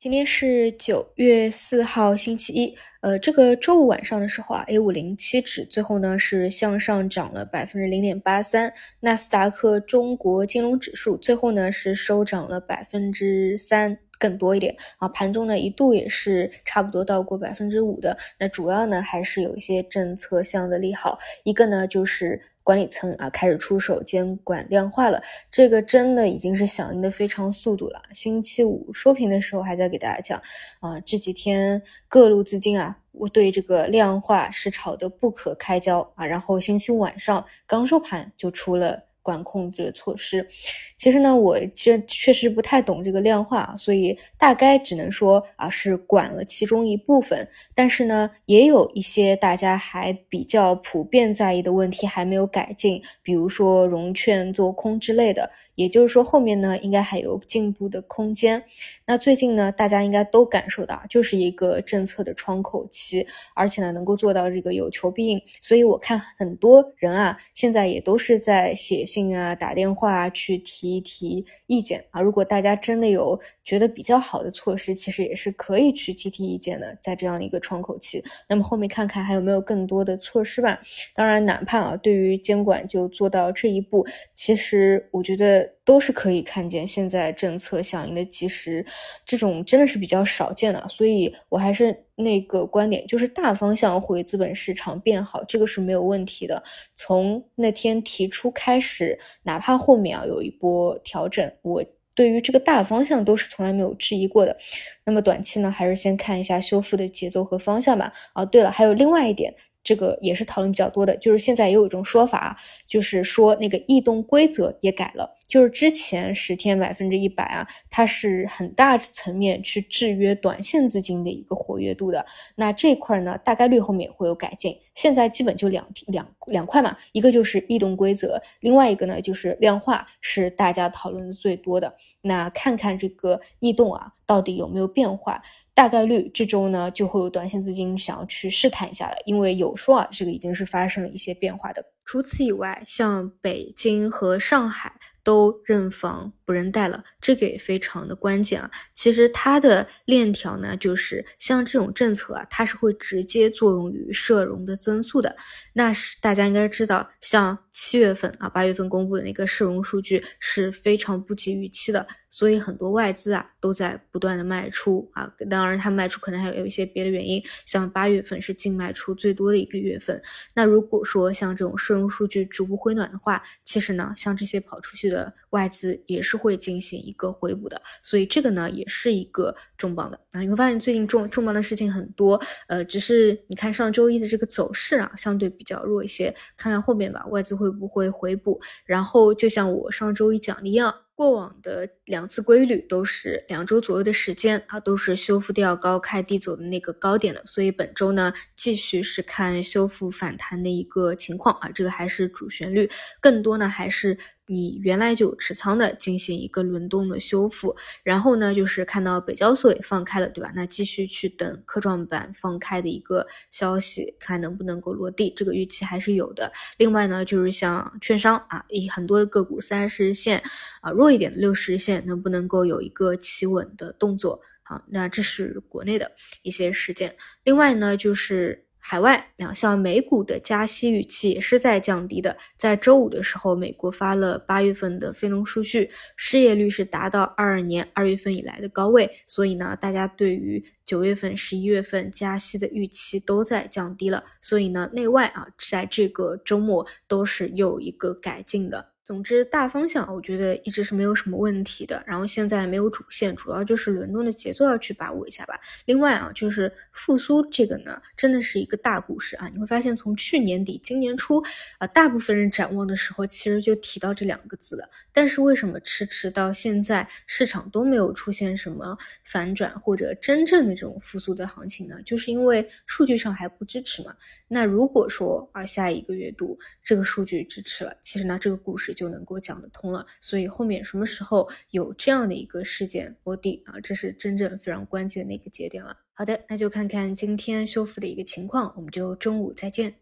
今天是九月四号，星期一。呃，这个周五晚上的时候啊，A 五零七指最后呢是向上涨了百分之零点八三，纳斯达克中国金融指数最后呢是收涨了百分之三更多一点啊。盘中呢一度也是差不多到过百分之五的。那主要呢还是有一些政策项的利好，一个呢就是。管理层啊开始出手监管量化了，这个真的已经是响应的非常速度了。星期五收评的时候还在给大家讲啊，这几天各路资金啊，我对这个量化是炒得不可开交啊。然后星期五晚上刚收盘就出了。管控这个措施，其实呢，我确确实不太懂这个量化，所以大概只能说啊是管了其中一部分，但是呢，也有一些大家还比较普遍在意的问题还没有改进，比如说融券做空之类的。也就是说，后面呢应该还有进步的空间。那最近呢，大家应该都感受到，就是一个政策的窗口期，而且呢能够做到这个有求必应。所以我看很多人啊，现在也都是在写信啊、打电话去提一提意见啊。如果大家真的有觉得比较好的措施，其实也是可以去提提意见的，在这样一个窗口期。那么后面看看还有没有更多的措施吧。当然，哪怕啊对于监管就做到这一步，其实我觉得。都是可以看见现在政策响应的及时，这种真的是比较少见的，所以我还是那个观点，就是大方向会资本市场变好，这个是没有问题的。从那天提出开始，哪怕后面啊有一波调整，我对于这个大方向都是从来没有质疑过的。那么短期呢，还是先看一下修复的节奏和方向吧。啊，对了，还有另外一点。这个也是讨论比较多的，就是现在也有一种说法，就是说那个异动规则也改了，就是之前十天百分之一百啊，它是很大层面去制约短线资金的一个活跃度的。那这块呢，大概率后面也会有改进。现在基本就两两两块嘛，一个就是异动规则，另外一个呢就是量化，是大家讨论的最多的。那看看这个异动啊，到底有没有变化？大概率这周呢就会有短线资金想要去试探一下了，因为有说啊，这个已经是发生了一些变化的。除此以外，像北京和上海都认房不认贷了，这个也非常的关键啊。其实它的链条呢，就是像这种政策啊，它是会直接作用于社融的增速的。那是大家应该知道，像七月份啊、八月份公布的那个社融数据是非常不及预期的。所以很多外资啊都在不断的卖出啊，当然它卖出可能还有一些别的原因，像八月份是净卖出最多的一个月份。那如果说像这种社融数据逐步回暖的话，其实呢，像这些跑出去的外资也是会进行一个回补的。所以这个呢也是一个重磅的啊。你会发现最近重重磅的事情很多，呃，只是你看上周一的这个走势啊，相对比较弱一些，看看后面吧，外资会不会回补？然后就像我上周一讲的一样。过往的两次规律都是两周左右的时间啊，都是修复掉高开低走的那个高点的，所以本周呢，继续是看修复反弹的一个情况啊，这个还是主旋律，更多呢还是。你原来就持仓的，进行一个轮动的修复，然后呢，就是看到北交所也放开了，对吧？那继续去等科创板放开的一个消息，看能不能够落地，这个预期还是有的。另外呢，就是像券商啊，以很多个股三十日线啊弱一点的六十日线，能不能够有一个企稳的动作？好，那这是国内的一些事件。另外呢，就是。海外两项美股的加息预期也是在降低的。在周五的时候，美国发了八月份的非农数据，失业率是达到二二年二月份以来的高位。所以呢，大家对于九月份、十一月份加息的预期都在降低了。所以呢，内外啊，在这个周末都是又一个改进的。总之，大方向我觉得一直是没有什么问题的。然后现在没有主线，主要就是轮动的节奏要去把握一下吧。另外啊，就是复苏这个呢，真的是一个大故事啊。你会发现，从去年底、今年初啊，大部分人展望的时候，其实就提到这两个字的。但是为什么迟迟到现在，市场都没有出现什么反转或者真正的这种复苏的行情呢？就是因为数据上还不支持嘛。那如果说啊，下一个月度这个数据支持了，其实呢，这个故事就能够讲得通了。所以后面什么时候有这样的一个事件落地啊，这是真正非常关键的一个节点了。好的，那就看看今天修复的一个情况，我们就中午再见。